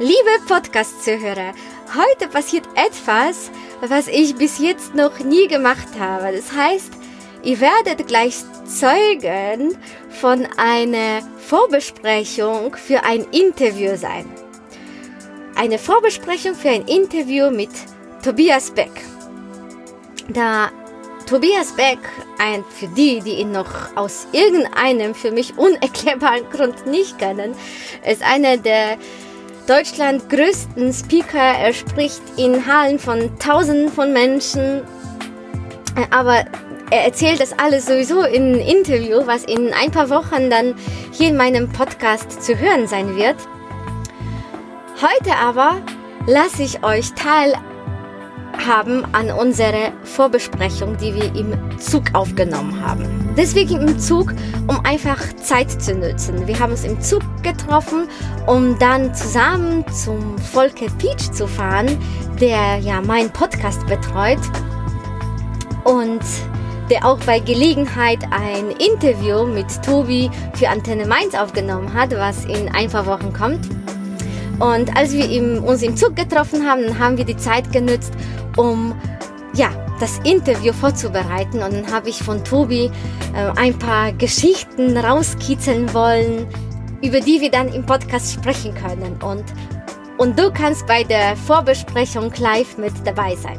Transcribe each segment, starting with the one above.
Liebe Podcast-Zuhörer, heute passiert etwas, was ich bis jetzt noch nie gemacht habe. Das heißt, ihr werdet gleich Zeugen von einer Vorbesprechung für ein Interview sein. Eine Vorbesprechung für ein Interview mit Tobias Beck. Da Tobias Beck, ein, für die, die ihn noch aus irgendeinem für mich unerklärbaren Grund nicht kennen, ist einer der Deutschland größten Speaker. Er spricht in Hallen von Tausenden von Menschen. Aber er erzählt das alles sowieso in einem Interview, was in ein paar Wochen dann hier in meinem Podcast zu hören sein wird. Heute aber lasse ich euch teil haben an unsere Vorbesprechung, die wir im Zug aufgenommen haben. Deswegen im Zug, um einfach Zeit zu nutzen. Wir haben uns im Zug getroffen, um dann zusammen zum Volker Peach zu fahren, der ja meinen Podcast betreut und der auch bei Gelegenheit ein Interview mit Tobi für Antenne Mainz aufgenommen hat, was in ein paar Wochen kommt. Und als wir im, uns im Zug getroffen haben, haben wir die Zeit genutzt, um ja, das Interview vorzubereiten. Und dann habe ich von Tobi äh, ein paar Geschichten rauskitzeln wollen, über die wir dann im Podcast sprechen können. Und, und du kannst bei der Vorbesprechung live mit dabei sein.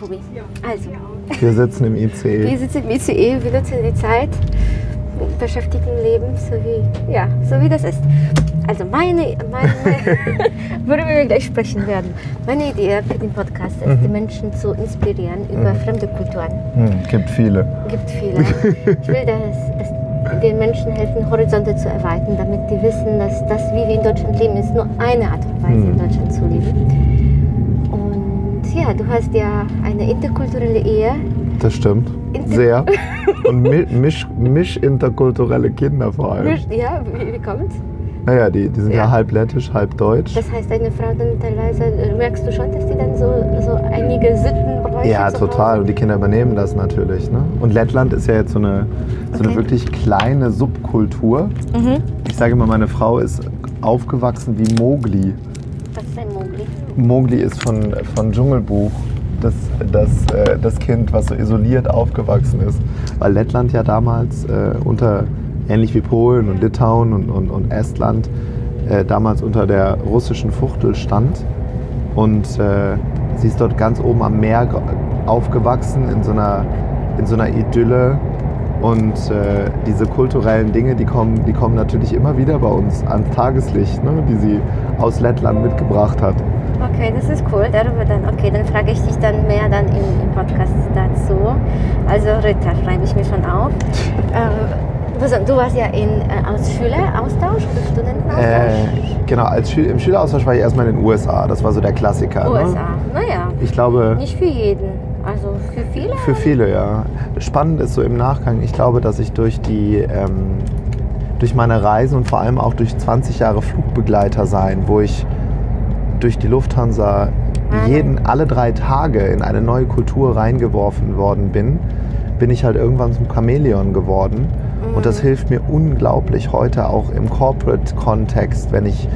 Tobi, also, Wir sitzen im wir IC. sitzen im ICE, wir nutzen die Zeit, beschäftigen Leben, so wie, ja, so wie das ist. Also meine, meine worüber wir gleich sprechen werden. Meine Idee für den Podcast ist, die Menschen zu inspirieren über fremde Kulturen. Hm, gibt viele. gibt viele. Ich will, dass es den Menschen helfen, Horizonte zu erweitern, damit die wissen, dass das, wie wir in Deutschland leben, ist nur eine Art und Weise, in Deutschland zu ja, du hast ja eine interkulturelle Ehe. Das stimmt. Inter- Sehr. Und mi- misch, misch interkulturelle Kinder vor allem. Ja, wie, wie kommt's? Naja, die, die sind ja. Ja. halb lettisch, halb deutsch. Das heißt, deine Frau dann teilweise, äh, merkst du schon, dass die dann so, so einige Sittenbräuche Ja, zu total. Und die Kinder übernehmen das natürlich. Ne? Und Lettland ist ja jetzt so eine, so eine Okay. wirklich kleine Subkultur. Mhm. Ich sage immer, meine Frau ist aufgewachsen wie Mowgli. Was ist Mogli? Mowgli ist von, von Dschungelbuch das, das, äh, das Kind, was so isoliert aufgewachsen ist. Weil Lettland ja damals äh, unter, ähnlich wie Polen und Litauen und, und, und Estland, äh, damals unter der russischen Fuchtel stand. Und äh, sie ist dort ganz oben am Meer ge- aufgewachsen, in so einer, in so einer Idylle. Und äh, diese kulturellen Dinge, die kommen, die kommen natürlich immer wieder bei uns ans Tageslicht, ne, die sie aus Lettland mitgebracht hat. Okay, das ist cool. Darüber dann, okay, dann frage ich dich dann mehr dann im, im Podcast dazu. Also Ritter schreibe ich mir schon auf. ähm, du warst ja in, äh, als Schüleraustausch oder Studentenaustausch? Äh, genau, als Schül im Schüleraustausch war ich erstmal in den USA. Das war so der Klassiker. Ne? USA. Naja, Ich glaube, nicht für jeden. Also für viele. für viele, ja. Spannend ist so im Nachgang, ich glaube, dass ich durch die, ähm, durch meine Reisen und vor allem auch durch 20 Jahre Flugbegleiter sein, wo ich durch die Lufthansa jeden, alle drei Tage in eine neue Kultur reingeworfen worden bin, bin ich halt irgendwann zum Chamäleon geworden. Und das hilft mir unglaublich heute auch im Corporate-Kontext, wenn ich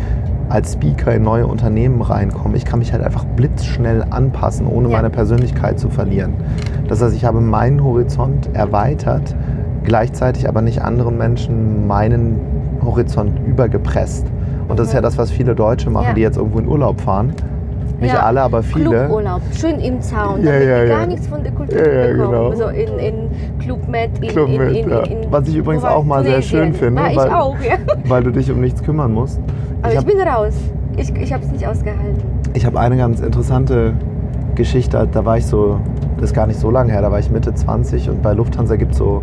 als Speaker in neue Unternehmen reinkomme. Ich kann mich halt einfach blitzschnell anpassen, ohne Ja. meine Persönlichkeit zu verlieren. Das heißt, ich habe meinen Horizont erweitert, gleichzeitig aber nicht anderen Menschen meinen Horizont übergepresst. Und das ist ja das, was viele Deutsche machen. Ja. die jetzt irgendwo in Urlaub fahren. Nicht Ja, alle, aber viele. Cluburlaub, schön im Zaun, Ja, damit ja, ja. gar nichts von der Kultur Ja, ja, bekommen. genau. So in, in Club Med, in, Club in, in, ja. in, Was ich übrigens auch mal sehr schön finde, ich weil- auch, ja. weil du dich um nichts kümmern musst. Aber ich, hab- bin raus. Ich, ich habe es nicht ausgehalten. Ich habe eine ganz interessante Geschichte. Da war ich so, das ist gar nicht so lange her, da war ich Mitte 20 und bei Lufthansa gibt es so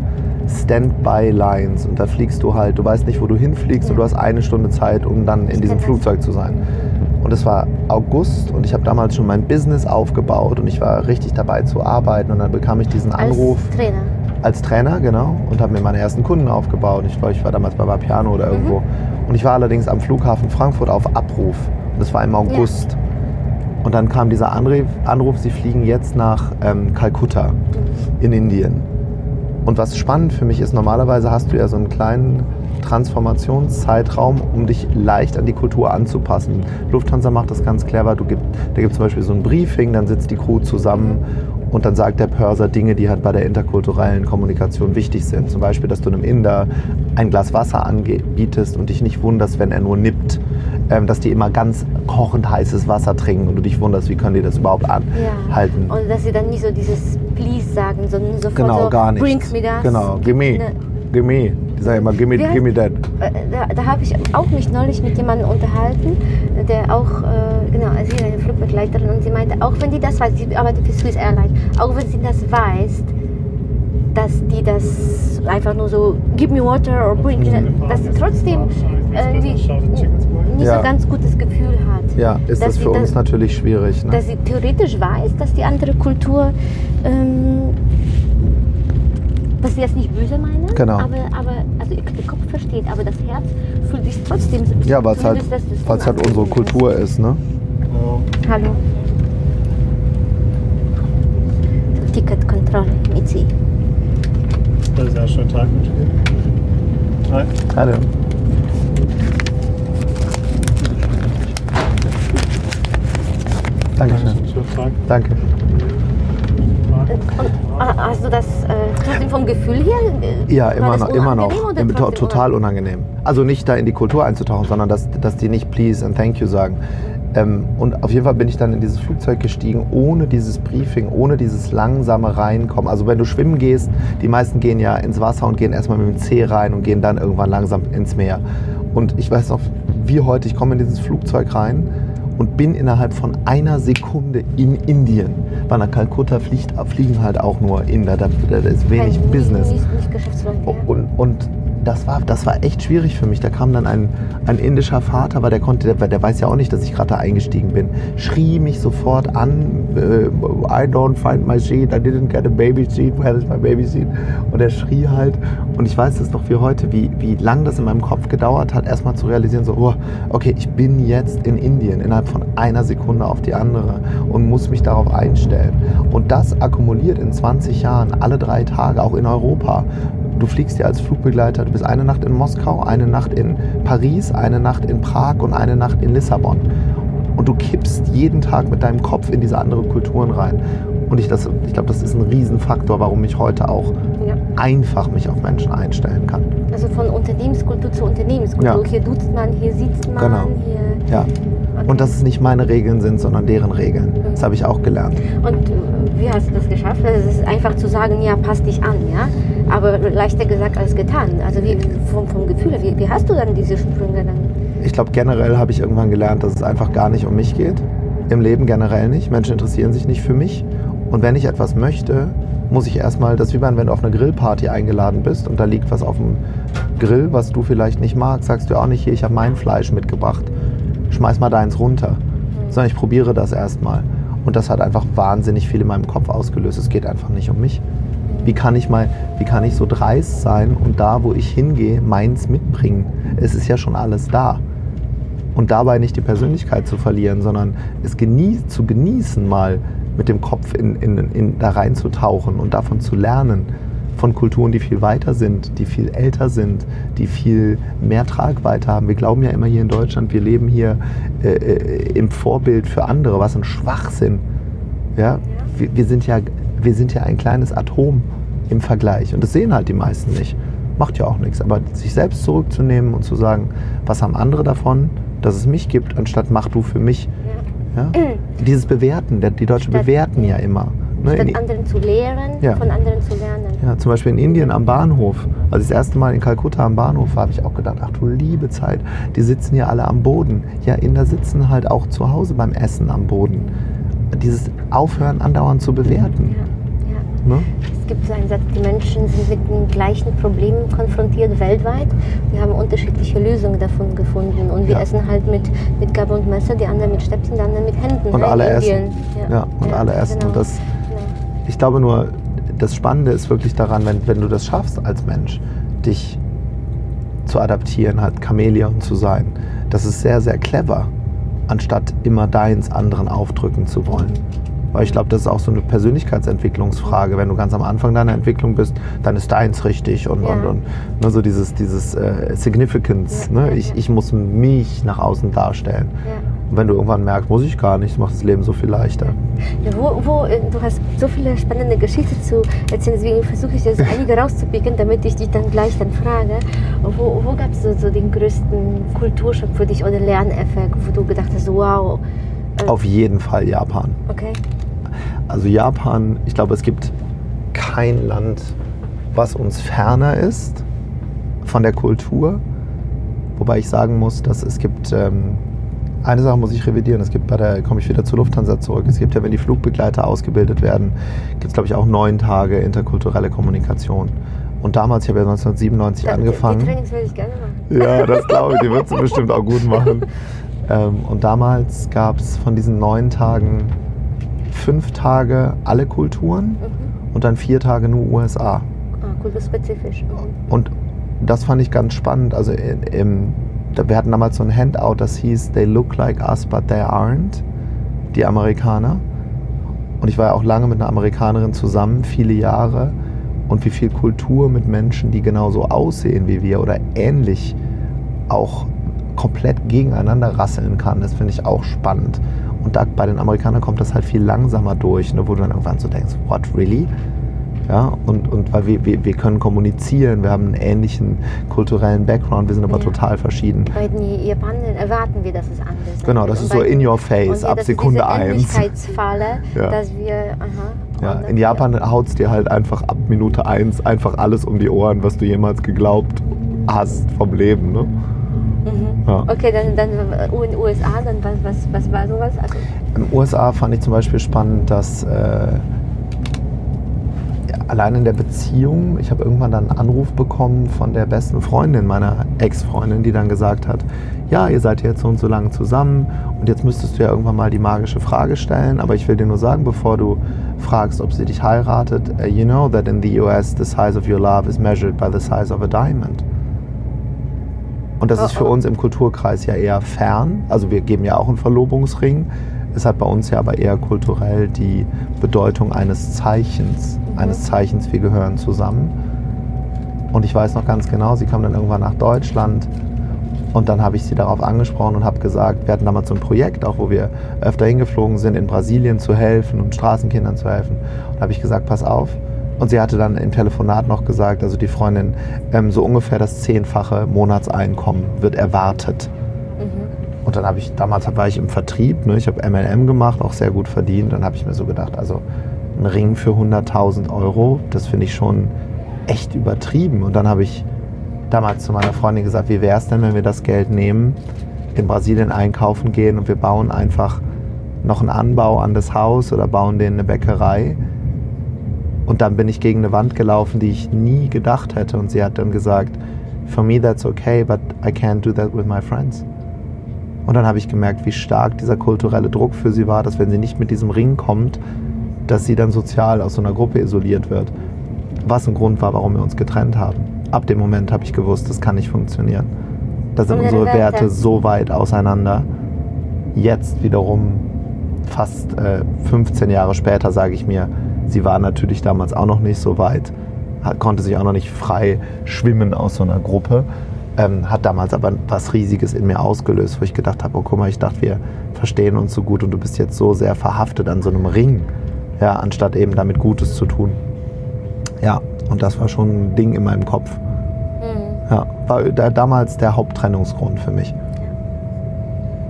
Standby-Lines und da fliegst du halt, du weißt nicht, wo du hinfliegst und du hast eine Stunde Zeit, um dann in diesem kenn das. Flugzeug zu sein. Und es war August und ich habe damals schon mein Business aufgebaut und ich war richtig dabei zu arbeiten und dann bekam ich diesen Anruf Als Trainer. als Trainer, genau, und habe mir meine ersten Kunden aufgebaut. Ich glaube, ich war damals bei Vapiano oder irgendwo. Und ich war allerdings am Flughafen Frankfurt auf Abruf. Das war im August. Und dann kam dieser Anruf, Anruf sie fliegen jetzt nach ähm, Kalkutta in Indien. Und was spannend für mich ist, normalerweise hast du ja so einen kleinen Transformationszeitraum, um dich leicht an die Kultur anzupassen. Lufthansa macht das ganz clever. Du gibt, da gibt es zum Beispiel so ein Briefing, dann sitzt die Crew zusammen und dann sagt der Purser Dinge, die halt bei der interkulturellen Kommunikation wichtig sind. Zum Beispiel, dass du einem Inder ein Glas Wasser anbietest und dich nicht wunderst, wenn er nur nippt. Ähm, dass die immer ganz kochend heißes Wasser trinken und du dich wunderst, wie können die das überhaupt Ja. anhalten. Und dass sie dann nicht so dieses Please sagen, sondern sofort Genau, so gar nicht. Bring me das. Genau, gimme, Ne, gimme. Die sagen immer, gimme, gimme that. äh, Da, da habe ich auch mich neulich mit jemandem unterhalten, der auch, äh, genau, also sie ist eine Flugbegleiterin und sie meinte, auch wenn die das weiß, sie arbeitet für Swiss Airlines, auch wenn sie das weiß, dass die das einfach nur so, give me water or bring, Mhm. dass sie trotzdem äh, nicht, Ja. so ganz gutes Gefühl hat. Ja, ist das für uns das- natürlich schwierig. Ne? Dass sie theoretisch weiß, dass die andere Kultur, ähm, dass sie das nicht böse meinen, Genau. aber, aber also ihr, ihr Kopf versteht, aber das Herz fühlt sich trotzdem so. Ja, weil es halt, weil's halt unsere unangenehm ist. Kultur ist. Ne? Hallo. Ticketkontrolle mit Sie. Das ist ja schon Tag mit dir. Hi. Hallo. Dankeschön. Danke. Ah, hast du das äh, trotzdem vom Gefühl her? äh, Ja, immer noch, immer noch. Im- Total unangenehm. Also nicht da in die Kultur einzutauchen, sondern dass, dass die nicht please and thank you sagen. Ähm, und auf jeden Fall bin ich dann in dieses Flugzeug gestiegen, ohne dieses Briefing, ohne dieses langsame Reinkommen. Also wenn du schwimmen gehst, die meisten gehen ja ins Wasser und gehen erstmal mit dem Zeh rein und gehen dann irgendwann langsam ins Meer. Und ich weiß noch, wie heute, ich komme in dieses Flugzeug rein und bin innerhalb von einer Sekunde in Indien. Weil nach Kalkutta fliegt, fliegen halt auch nur Inder, da, da ist wenig Business. Nicht, nicht ja. Und, und das, war, das war echt schwierig für mich. Da kam dann ein, ein indischer Vater, weil der konnte, der, der weiß ja auch nicht, dass ich gerade da eingestiegen bin, schrie mich sofort an, äh, I don't find my seat, I didn't get a baby seat, where is my baby seat? Und er schrie halt. Und ich weiß es noch wie heute, wie, wie lang das in meinem Kopf gedauert hat, erstmal zu realisieren, so, oh, okay, ich bin jetzt in Indien, innerhalb von einer Sekunde auf die andere und muss mich darauf einstellen. Und das akkumuliert in 20 Jahren, alle drei Tage, auch in Europa. Du fliegst ja als Flugbegleiter, du bist eine Nacht in Moskau, eine Nacht in Paris, eine Nacht in Prag und eine Nacht in Lissabon. Und du kippst jeden Tag mit deinem Kopf in diese anderen Kulturen rein. Und ich, ich glaube, das ist ein Riesenfaktor, warum ich heute auch. Einfach mich auf Menschen einstellen kann. Also von Unternehmenskultur zu Unternehmenskultur. Ja. Hier duzt man, hier sitzt man, Genau. hier. Ja. Okay. Und dass es nicht meine Regeln sind, sondern deren Regeln. Das habe ich auch gelernt. Und äh, wie hast du das geschafft? Es ist einfach zu sagen, ja, passt dich an, ja. Aber leichter gesagt als getan. Also wie, vom, vom Gefühl, wie, wie hast du dann diese Sprünge dann? Ich glaube, generell habe ich irgendwann gelernt, dass es einfach gar nicht um mich geht. Im Leben generell nicht. Menschen interessieren sich nicht für mich. Und wenn ich etwas möchte, muss ich erstmal, das ist wie wenn du auf eine Grillparty eingeladen bist und da liegt was auf dem Grill, was du vielleicht nicht magst, sagst du auch nicht, hier, ich habe mein Fleisch mitgebracht. Schmeiß mal deins runter. Sondern ich probiere das erstmal. Und das hat einfach wahnsinnig viel in meinem Kopf ausgelöst. Es geht einfach nicht um mich. Wie kann ich mal, wie kann ich so dreist sein und da, wo ich hingehe, meins mitbringen? Es ist ja schon alles da. Und dabei nicht die Persönlichkeit zu verlieren, sondern es genieß, zu genießen, mal mit dem Kopf in, in, in, da reinzutauchen und davon zu lernen. Von Kulturen, die viel weiter sind, die viel älter sind, die viel mehr Tragweite haben. Wir glauben ja immer hier in Deutschland, wir leben hier äh, äh, im Vorbild für andere, was ein Schwachsinn. Ja? Wir, wir, sind ja, wir sind ja ein kleines Atom im Vergleich. Und das sehen halt die meisten nicht. Macht ja auch nichts. Aber sich selbst zurückzunehmen und zu sagen, was haben andere davon, dass es mich gibt, anstatt mach du für mich. Ja? Dieses Bewerten, die Deutschen Statt- bewerten ja immer. Ne? Statt anderen zu lehren, Ja. von anderen zu lernen. ja, zum Beispiel in Indien am Bahnhof. Als ich das erste Mal in Kalkutta am Bahnhof war, habe ich auch gedacht, ach du liebe Zeit, die sitzen hier alle am Boden. Ja, Inder sitzen halt auch zu Hause beim Essen am Boden. Dieses Aufhören andauernd zu bewerten. Ja. Ne? Es gibt so einen Satz, die Menschen sind mit den gleichen Problemen konfrontiert weltweit. Wir haben unterschiedliche Lösungen davon gefunden. Und wir Ja. essen halt mit, mit Gabel und Messer, die anderen mit Stäbchen, die anderen mit Händen. Und ne, alle essen. Indien. Ja, und alle essen. Genau. Und das, genau. ich glaube nur, das Spannende ist wirklich daran, wenn, wenn du das schaffst als Mensch, dich zu adaptieren, halt Chamäleon zu sein. Das ist sehr, sehr clever, anstatt immer deins anderen aufdrücken zu wollen. Weil ich glaube, das ist auch so eine Persönlichkeitsentwicklungsfrage. Wenn du ganz am Anfang deiner Entwicklung bist, dann ist deins richtig und, Ja. und, und ne, so dieses, dieses äh, Significance. Ja, Ne? Ich, ich muss mich nach außen darstellen. Und wenn du irgendwann merkst, muss ich gar nicht, macht das Leben so viel leichter. Ja, wo, wo, äh, du hast so viele spannende Geschichten zu erzählen, deswegen versuche ich jetzt einige rauszupicken, damit ich dich dann gleich dann frage. Wo, wo gab es so, so den größten Kulturschock für dich oder Lerneffekt, wo du gedacht hast, wow, äh, Auf jeden Fall Japan. okay, Also Japan, ich glaube, es gibt kein Land, was uns ferner ist von der Kultur. Wobei ich sagen muss, dass es gibt, ähm, eine Sache muss ich revidieren, es gibt bei der, komme ich wieder zur Lufthansa zurück, es gibt ja, wenn die Flugbegleiter ausgebildet werden, gibt es glaube ich auch neun Tage interkulturelle Kommunikation. Und damals, ich habe ja 1997 Da- Die, angefangen. die Trainings würde ich gerne machen. Ja, das glaube ich, die wird sie bestimmt auch gut machen. Ähm, und damals gab es von diesen neun Tagen fünf Tage alle Kulturen Mhm. und dann vier Tage nur USA. Ah, kulturspezifisch. Mhm. Und das fand ich ganz spannend. Also in, im, wir hatten damals so ein Handout, das hieß They look like us, but they aren't. Die Amerikaner. Und ich war ja auch lange mit einer Amerikanerin zusammen, viele Jahre. Und wie viel Kultur mit Menschen, die genauso aussehen wie wir oder ähnlich auch komplett gegeneinander rasseln kann, das finde ich auch spannend. Und da, bei den Amerikanern kommt das halt viel langsamer durch, ne, wo du dann irgendwann so denkst, what, really? Ja, und, und weil wir, wir, wir können kommunizieren, wir haben einen ähnlichen kulturellen Background, wir sind aber Ja. total verschieden. Bei den Japanern erwarten wir, dass es anders ist. Genau, das ist so in your face, ab Sekunde ist diese 1. Ähnlichkeitsfalle, Ja. dass wir, aha. Ja, in Japan haut es dir halt einfach ab Minute 1 einfach alles um die Ohren, was du jemals geglaubt hast vom Leben. Ne? Mhm. Ja. Okay, dann, dann äh, in den USA, dann was, was, was war sowas? Also, In den USA fand ich zum Beispiel spannend, dass äh, allein in der Beziehung, ich habe irgendwann dann einen Anruf bekommen von der besten Freundin meiner Ex-Freundin, die dann gesagt hat, ja, ihr seid jetzt so und so lange zusammen und jetzt müsstest du ja irgendwann mal die magische Frage stellen, aber ich will dir nur sagen, bevor du fragst, ob sie dich heiratet, uh, you know that in the US the size of your love is measured by the size of a diamond. Und das Oh, ist für oh. uns im Kulturkreis ja eher fern. Also wir geben ja auch einen Verlobungsring. Es hat bei uns ja aber eher kulturell die Bedeutung eines Zeichens. Eines Zeichens, wir gehören zusammen. Und ich weiß noch ganz genau, sie kam dann irgendwann nach Deutschland und dann habe ich sie darauf angesprochen und habe gesagt, wir hatten damals so ein Projekt, auch wo wir öfter hingeflogen sind, in Brasilien zu helfen und Straßenkindern zu helfen. Und da habe ich gesagt, pass auf. Und sie hatte dann im Telefonat noch gesagt, also die Freundin, ähm, so ungefähr das zehnfache Monatseinkommen wird erwartet. mhm. Und dann habe ich, damals war ich im Vertrieb, ne, ich habe MLM gemacht, auch sehr gut verdient. Dann habe ich mir so gedacht, also ein Ring für 100.000 Euro, das finde ich schon echt übertrieben. Und dann habe ich damals zu meiner Freundin gesagt, wie wäre es denn, wenn wir das Geld nehmen, in Brasilien einkaufen gehen und wir bauen einfach noch einen Anbau an das Haus oder bauen denen eine Bäckerei. Und dann bin ich gegen eine Wand gelaufen, die ich nie gedacht hätte. Und sie hat dann gesagt, for me that's okay, but I can't do that with my friends. Und dann habe ich gemerkt, wie stark dieser kulturelle Druck für sie war, dass wenn sie nicht mit diesem Ring kommt, dass sie dann sozial aus so einer Gruppe isoliert wird. Was ein Grund war, warum wir uns getrennt haben. Ab dem Moment habe ich gewusst, das kann nicht funktionieren. Da sind unsere Werte Werte? so weit auseinander. Jetzt wiederum, fast äh, 15 Jahre später, sage ich mir, sie war natürlich damals auch noch nicht so weit, konnte sich auch noch nicht frei schwimmen aus so einer Gruppe. Ähm, hat damals aber was Riesiges in mir ausgelöst, wo ich gedacht habe, oh guck mal, ich dachte, wir verstehen uns so gut und du bist jetzt so sehr verhaftet an so einem Ring, ja, anstatt eben damit Gutes zu tun. Ja, und das war schon ein Ding in meinem Kopf. Mhm. Ja, war da, damals der Haupttrennungsgrund für mich.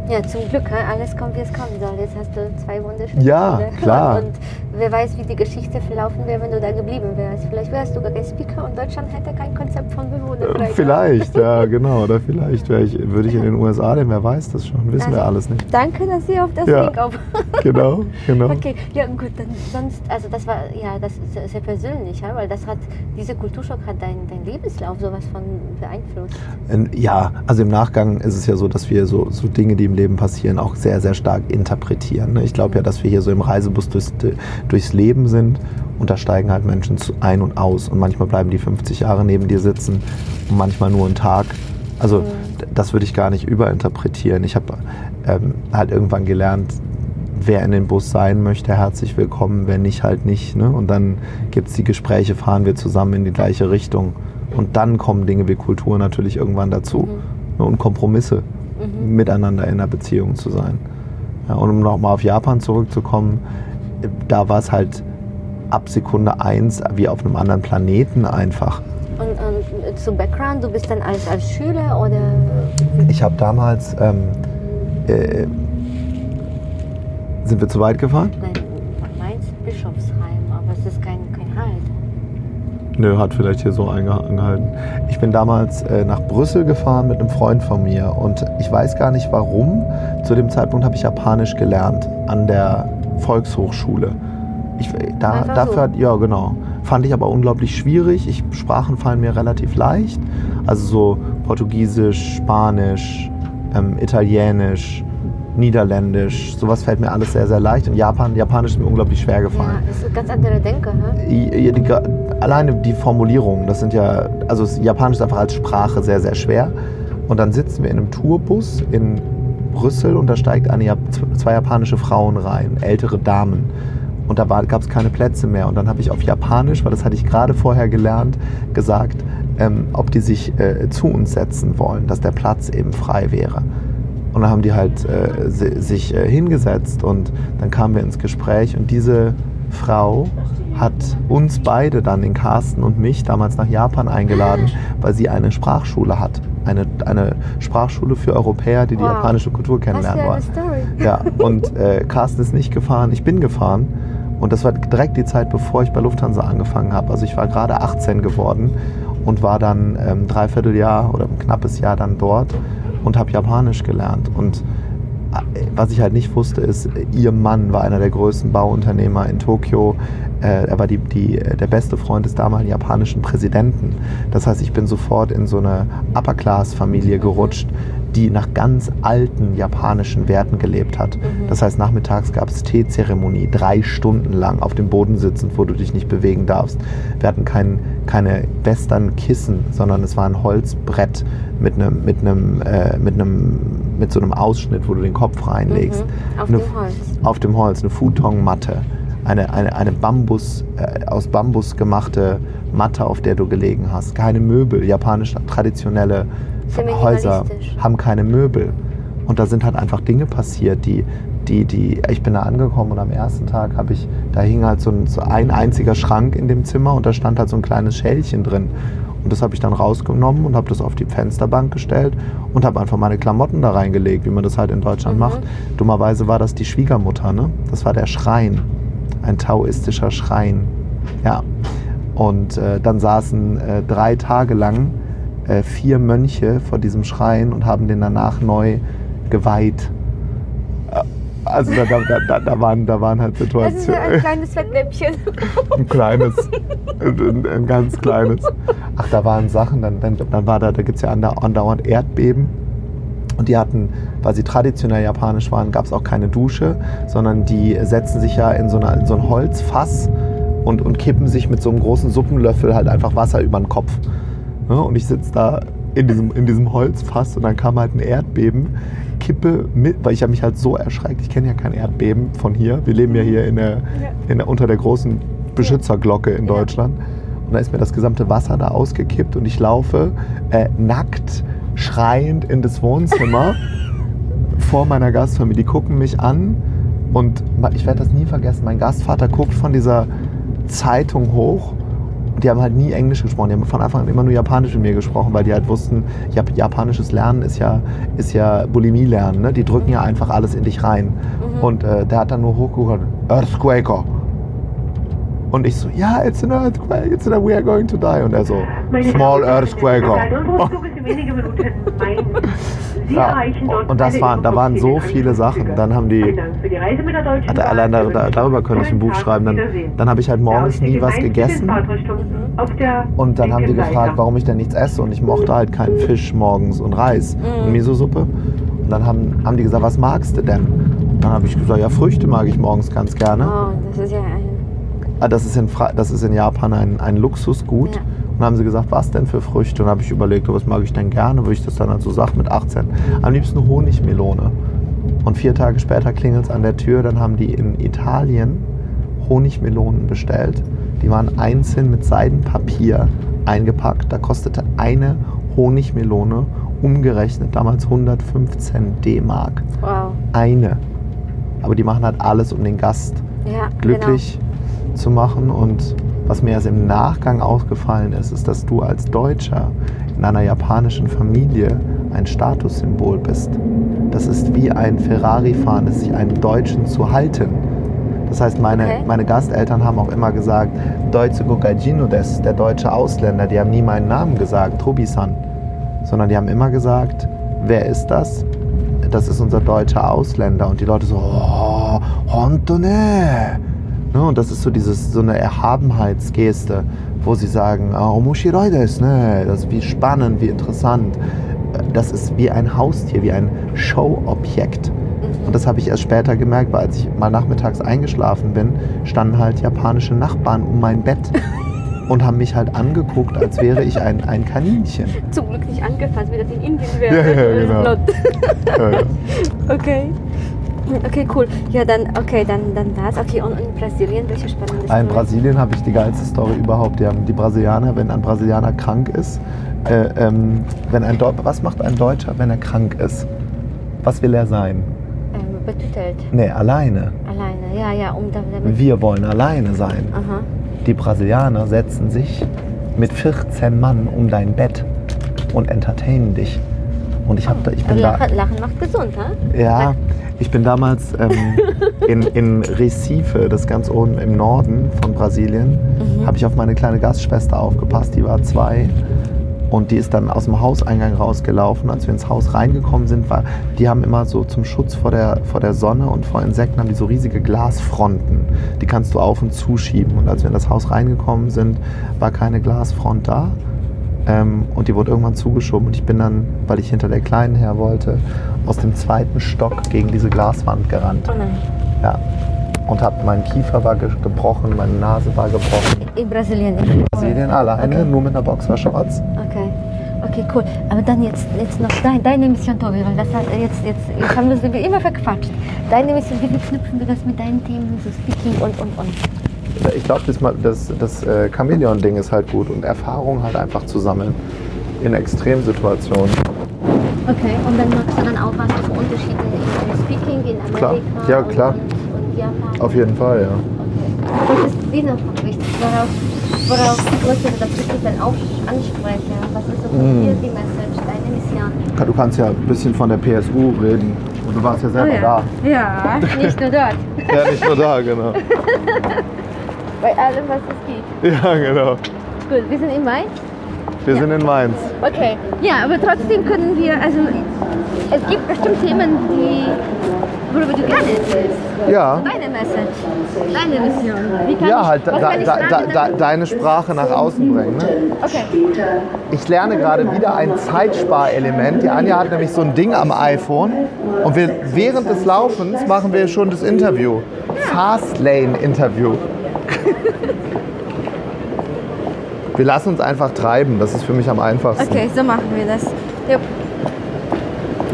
Ja, zum Glück, hä? alles kommt, wie es kommen soll. Jetzt hast du zwei wunderschöne Ja, Kinder. klar. Und wer weiß, wie die Geschichte verlaufen wäre, wenn du da geblieben wärst. Vielleicht wärst du gar kein Speaker und Deutschland hätte kein Konzept von Bewohnerfreiheit. Vielleicht, ja, genau. Oder vielleicht ich, würde ich in den USA, denn wer weiß das schon. Wissen wir Also- alles nicht. Danke, dass Sie auf das Ja. Link auf. Genau, genau. Okay, ja gut, dann sonst, also das war ja das ist sehr, persönlich, ja, weil das hat, dieser Kulturschock hat dein, dein Lebenslauf sowas von beeinflusst. Ähm, Ja, also im Nachgang ist es ja so, dass wir so, so Dinge, die im Leben passieren, auch sehr, sehr stark interpretieren. ne? Ich glaube ja, dass wir hier so im Reisebus durchs, durchs Leben sind und da steigen halt Menschen ein und aus und manchmal bleiben die 50 Jahre neben dir sitzen und manchmal nur einen Tag. Also d- das würde ich gar nicht überinterpretieren. Ich habe ähm, halt irgendwann gelernt, wer in den Bus sein möchte, herzlich willkommen, wenn nicht, halt nicht. Ne? Und dann gibt es die Gespräche, fahren wir zusammen in die gleiche Richtung. Und dann kommen Dinge wie Kultur natürlich irgendwann dazu. Ne? Und Kompromisse miteinander in einer Beziehung zu sein. Ja, und um nochmal auf Japan zurückzukommen, da war es halt ab Sekunde eins wie auf einem anderen Planeten einfach. Und, und zum Background, du bist dann als, als Schüler oder Ich habe damals, ähm, äh, sind wir zu weit gefahren? nein, Mainz Bischofsheim, aber es ist kein, kein Halt. Nö, hat vielleicht hier so angehalten. Ich bin damals äh, nach Brüssel gefahren mit einem Freund von mir und ich weiß gar nicht warum. Zu dem Zeitpunkt habe ich Japanisch gelernt an der Volkshochschule. Ich, da, dafür so. ja genau. Fand ich aber unglaublich schwierig. Ich, Sprachen fallen mir relativ leicht. Also so Portugiesisch, Spanisch, ähm, Italienisch, Niederländisch, sowas fällt mir alles sehr, sehr leicht. Und Japan, Japanisch ist mir unglaublich schwer gefallen. Ja, das ist ganz andere Denke? Ja, die, ga- alleine die Formulierungen, das sind ja, also Japanisch ist einfach als Sprache sehr, sehr schwer. Und dann sitzen wir in einem Tourbus in Brüssel und da steigt eine, zwei japanische Frauen rein, ältere Damen. Und da gab es keine Plätze mehr. Und dann habe ich auf Japanisch, weil das hatte ich gerade vorher gelernt, gesagt, ähm, ob die sich äh, zu uns setzen wollen, dass der Platz eben frei wäre. Und dann haben die halt äh, si- sich äh, hingesetzt und dann kamen wir ins Gespräch und diese Frau hat uns beide dann, den Carsten und mich, damals nach Japan eingeladen, weil sie eine Sprachschule hat. Eine, eine Sprachschule für Europäer, die die Wow. japanische Kultur kennenlernen wollen. Ja, und äh, Carsten ist nicht gefahren, ich bin gefahren. Und das war direkt die Zeit, bevor ich bei Lufthansa angefangen habe. Also ich war gerade 18 geworden und war dann ähm, dreiviertel Jahr oder ein knappes Jahr dann dort und habe Japanisch gelernt. Und was ich halt nicht wusste, ist, ihr Mann war einer der größten Bauunternehmer in Tokio. Äh, er war die, die, der beste Freund des damaligen japanischen Präsidenten. Das heißt, ich bin sofort in so eine Upper-Class-Familie gerutscht, die nach ganz alten japanischen Werten gelebt hat. Das heißt, nachmittags gab es Teezeremonie, drei Stunden lang auf dem Boden sitzend, wo du dich nicht bewegen darfst. Wir hatten kein, keine Western-Kissen, sondern es war ein Holzbrett mit einem, mit einem, äh, mit einem, mit so einem Ausschnitt, wo du den Kopf reinlegst. Mhm. Auf Eine- dem Holz. Auf dem Holz, eine Futonmatte. Eine, eine, eine Bambus, äh, aus Bambus gemachte Matte, auf der du gelegen hast. Keine Möbel. Japanisch traditionelle Häuser haben keine Möbel. Und da sind halt einfach Dinge passiert, die, die, die, ich bin da angekommen und am ersten Tag habe ich, da hing halt so ein, so ein einziger Schrank in dem Zimmer und da stand halt so ein kleines Schälchen drin. Und das habe ich dann rausgenommen und habe das auf die Fensterbank gestellt und habe einfach meine Klamotten da reingelegt, wie man das halt in Deutschland Mhm. macht. Dummerweise war das die Schwiegermutter, ne? Das war der Schrein. Ein taoistischer Schrein. Ja. Und äh, dann saßen äh, drei Tage lang äh, vier Mönche vor diesem Schrein und haben den danach neu geweiht. Äh, Also da, da, da, da, waren, da waren halt Das ist ja ein Situationen. kleines Fettnäpfchen. Ein kleines, ein, ein ganz kleines. Ach, da waren Sachen, dann, dann, dann war da, da gibt es ja andau- andauernd Erdbeben. Und die hatten, weil sie traditionell japanisch waren, gab es auch keine Dusche, sondern die setzen sich ja in so, eine, in so ein Holzfass und, und kippen sich mit so einem großen Suppenlöffel halt einfach Wasser über den Kopf. Ja, und ich sitze da in diesem, in diesem Holzfass und dann kam halt ein Erdbeben, kippe mit, weil ich habe mich halt so erschreckt. Ich kenne ja kein Erdbeben von hier. Wir leben ja hier in der, in der, unter der großen Beschützerglocke in. Deutschland. Und da ist mir das gesamte Wasser da ausgekippt und ich laufe äh, nackt, schreiend in das Wohnzimmer vor meiner Gastfamilie. Die gucken mich an und ich werde das nie vergessen. Mein Gastvater guckt von dieser Zeitung hoch die haben halt nie Englisch gesprochen. Die haben von Anfang an immer nur Japanisch mit mir gesprochen, weil die halt wussten, Jap japanisches Lernen ist ja, ist ja Bulimie lernen. Ne? Die drücken ja einfach alles in dich rein. Und äh, der hat dann nur hochgeguckt, Earthquaker. Und ich so, ja, it's an earthquake, it's an, we are going to die. Und er so, small earthquake. Ja, und das waren, da waren so viele Sachen. Dann haben die, also allein da, da, darüber könnte ich ein Buch schreiben. Dann, dann habe ich halt morgens nie was gegessen. Und dann haben die gefragt, warum ich denn nichts esse. Und ich mochte halt keinen Fisch morgens und Reis und Miso-Suppe. Und dann haben, haben die gesagt, was magst du denn? Dann habe ich gesagt, ja, Früchte mag ich morgens ganz gerne. Oh, das ist ja. Ah, Das ist in, Fra das ist in Japan ein, ein Luxusgut. Ja. Und dann haben sie gesagt, was denn für Früchte? Und dann habe ich überlegt, oh, was mag ich denn gerne? Würde ich das dann halt so sagen mit 18. Am liebsten Honigmelone. Und vier Tage später klingelt es an der Tür. Dann haben die in Italien Honigmelonen bestellt. Die waren einzeln mit Seidenpapier eingepackt. Da kostete eine Honigmelone umgerechnet damals 115 D-Mark. Wow. Eine. Aber die machen halt alles, um den Gast Ja, glücklich zu machen. Und was mir erst im Nachgang aufgefallen ist, ist, dass du als Deutscher in einer japanischen Familie ein Statussymbol bist. Das ist wie ein Ferrari-Fahren, ist sich einen Deutschen zu halten. Das heißt, meine, Okay. meine Gasteltern haben auch immer gesagt, Deutsche Gogajino des, der deutsche Ausländer. Die haben nie meinen Namen gesagt, Tobi-san. Sondern die haben immer gesagt, wer ist das? Das ist unser deutscher Ausländer. Und die Leute so, oh, honto ne. Ne, und das ist so dieses, so eine Erhabenheitsgeste, wo sie sagen, ah, omoshiroi desu ne. Das ist wie spannend, wie interessant. Das ist wie ein Haustier, wie ein Showobjekt. Und das habe ich erst später gemerkt, weil als ich mal nachmittags eingeschlafen bin, standen halt japanische Nachbarn um mein Bett und haben mich halt angeguckt, als wäre ich ein, ein Kaninchen. Zum Glück nicht angefasst, wie das in Indien wäre. Ja, ja, genau. Ja, ja. Okay. Okay, cool. Ja, dann, okay, dann, dann das. Okay, und in Brasilien, welche spannende In Story? Brasilien habe ich die geilste Story überhaupt. Die haben die Brasilianer, wenn ein Brasilianer krank ist, äh, ähm, wenn ein Deu was macht ein Deutscher, wenn er krank ist? Was will er sein? Ähm, betütelt. Nee, alleine. Alleine, ja, ja, um da- damit. Wir wollen alleine sein. Aha. Die Brasilianer setzen sich mit 14 Mann um dein Bett und entertainen dich. Und ich, hab da, ich bin da. Lachen, macht gesund, ha? Ja, ich bin damals ähm, in, in Recife, das ist ganz oben im Norden von Brasilien, habe ich auf meine kleine Gastschwester aufgepasst, die war zwei. Und die ist dann aus dem Hauseingang rausgelaufen. Als wir ins Haus reingekommen sind, war, die haben immer so zum Schutz vor der, vor der Sonne und vor Insekten haben die so riesige Glasfronten. Die kannst du auf und zuschieben. Und als wir in das Haus reingekommen sind, war keine Glasfront da. Ähm, und die wurde irgendwann zugeschoben. Und ich bin dann, weil ich hinter der Kleinen her wollte, aus dem zweiten Stock gegen diese Glaswand gerannt. Oh nein. Ja. Und hab, mein Kiefer war ge gebrochen, meine Nase war gebrochen. In Brasilien. nicht. Brasilien alleine, Okay. nur mit einer Boxershorts. Okay. Okay, cool. Aber dann jetzt, jetzt noch dein, deine Mission, Tobi, weil das hat jetzt, jetzt, jetzt haben wir es immer verquatscht. Deine Mission, wie verknüpfen wir das mit deinen Themen, so Speaking und, und, und. Ich glaube, das, das, das äh, Chamäleon-Ding ist halt gut und Erfahrung halt einfach zu sammeln in Extremsituationen. Okay, und dann magst du dann auch was für Unterschiede in Speaking in Amerika Klar. Ja, klar. Und, und Japan. Auf jeden Fall, ja. Okay. Was ist dir noch wichtig? Worauf, worauf möchtest du das wirklich dann auch ansprechen? Was ist so Mhm. dir die Message, deine Mission? Du kannst ja ein bisschen von der PSU reden. Und du warst ja selber da. Oh Ja, nicht nur dort. Ja, nicht nur da, genau. Bei allem, was es gibt. Ja, genau. Gut, wir sind in Mainz. Wir sind in Mainz. Okay. Ja, aber trotzdem können wir, also es gibt bestimmt Themen, die, worüber du gerne erzählst. Ja. Deine Message, deine Mission. Wie kann Ja, ich, halt da, da, da, deine Sprache nach außen bringen. Ne? Okay. Ich lerne gerade wieder ein Zeitsparelement. Die Anja hat nämlich so ein Ding am iPhone und wir, während des Laufens machen wir schon das Interview. Fastlane-Interview. Wir lassen uns einfach treiben, das ist für mich am einfachsten. Okay, so machen wir das. Ja.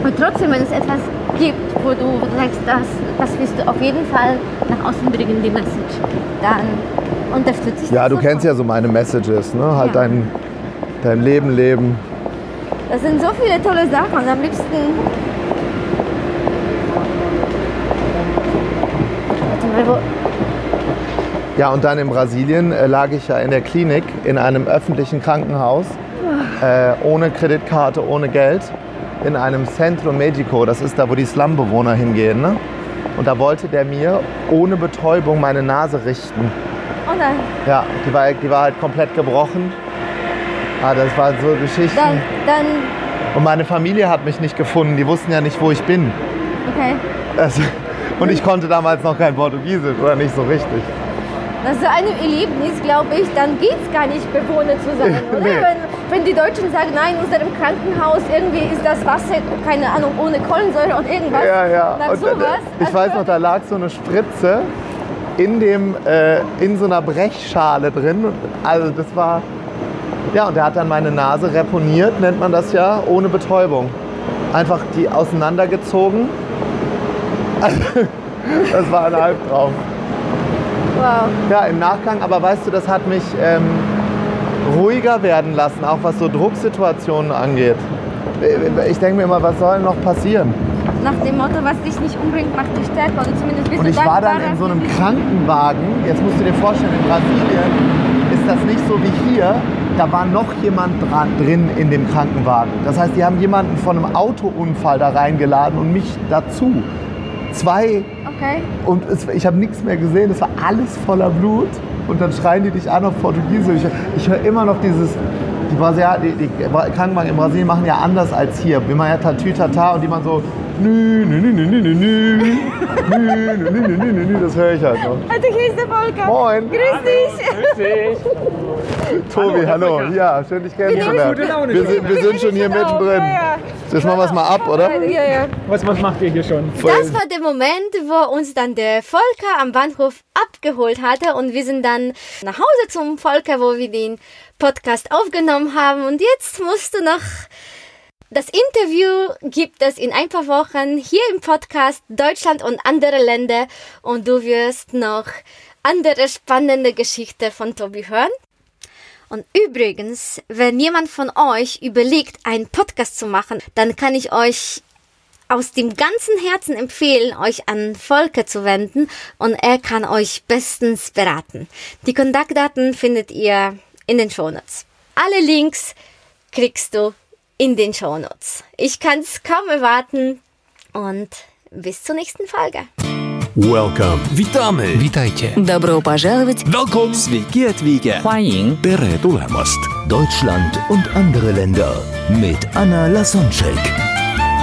Und trotzdem, wenn es etwas gibt, wo du, wo du sagst, das, das willst du auf jeden Fall nach außen bringen, die Message, dann unterstütze ich Ja, du kennst ja so meine Messages, ne? Halt Ja. dein, dein Leben leben. Das sind so viele tolle Sachen und am liebsten. Warte mal, wo. Ja, und dann in Brasilien äh, lag ich ja in der Klinik in einem öffentlichen Krankenhaus, äh, ohne Kreditkarte, ohne Geld, in einem Centro Medico. Das ist da, wo die Slumbewohner hingehen. Ne? Und da wollte der mir ohne Betäubung meine Nase richten. Oh nein. Ja, die war, die war halt komplett gebrochen. Ah, das waren so Geschichten. Dann, dann, Und meine Familie hat mich nicht gefunden. Die wussten ja nicht, wo ich bin. okay. Also, und ich konnte damals noch kein Portugiesisch oder nicht so richtig. Nach so einem Erlebnis, glaube ich, dann geht es gar nicht, Bewohner zu sein, oder? Nee. Wenn, wenn die Deutschen sagen, nein, in unserem Krankenhaus irgendwie ist das Wasser, keine Ahnung, ohne Kohlensäure und irgendwas. Ja, ja. Nach Und, sowas. ich also- weiß noch, da lag so eine Spritze in, dem, äh, in so einer Brechschale drin. Also das war... Ja, und der hat dann meine Nase reponiert, nennt man das ja, ohne Betäubung. Einfach die auseinandergezogen. Also, das war ein Albtraum. Wow. Ja, im Nachgang, aber weißt du, das hat mich ähm, ruhiger werden lassen, auch was so Drucksituationen angeht. Ich denke mir immer, was soll noch passieren? Nach dem Motto, was dich nicht umbringt, macht dich stärker. Oder zumindest bist Und ich war dann in so einem Krankenwagen. Jetzt musst du dir vorstellen, in Brasilien ist das nicht so wie hier. Da war noch jemand dran, drin in dem Krankenwagen. Das heißt, die haben jemanden von einem Autounfall da reingeladen und mich dazu. Zwei Okay. Und es, ich habe nichts mehr gesehen, es war alles voller Blut. Und dann schreien die dich an auf Portugiesisch. Ich, ich höre immer noch dieses, die, Brasilia, die, die Krankenwagen in Brasilien machen ja anders als hier. Machen ja Tatütata und die machen so, Nü, nü, nü, nü, nü, nü, nü. Nü, nü, nü, nü, nü, nü, das höre ich halt noch. Also hier ist der Volker. Moin. Grüß dich. Grüß dich. Tobi, hallo. hallo. Ja, schön dich kennenzulernen. Wir, wir, sind, wir sind schon hier mittendrin. Das machen wir es mal ab, oder? Ja, ja. Was, was macht ihr hier schon? Das war der Moment, wo uns dann der Volker am Bahnhof abgeholt hatte und wir sind dann nach Hause zum Volker, wo wir den Podcast aufgenommen haben und jetzt musst du noch das Interview gibt es in ein paar Wochen hier im Podcast Deutschland und andere Länder und du wirst noch andere spannende Geschichten von Tobi hören. Und übrigens, wenn jemand von euch überlegt, einen Podcast zu machen, dann kann ich euch aus dem ganzen Herzen empfehlen, euch an Volker zu wenden und er kann euch bestens beraten. Die Kontaktdaten findet ihr in den Shownotes. Alle Links kriegst du in den Shownotes. Ich kann es kaum erwarten und bis zur nächsten Folge. Welcome. Witamy. Witajcie. Добро пожаловать! Welcome. Sveiki atvykę. 欢迎 Tere tulemast. Deutschland und andere Länder mit Anna Lasonczek.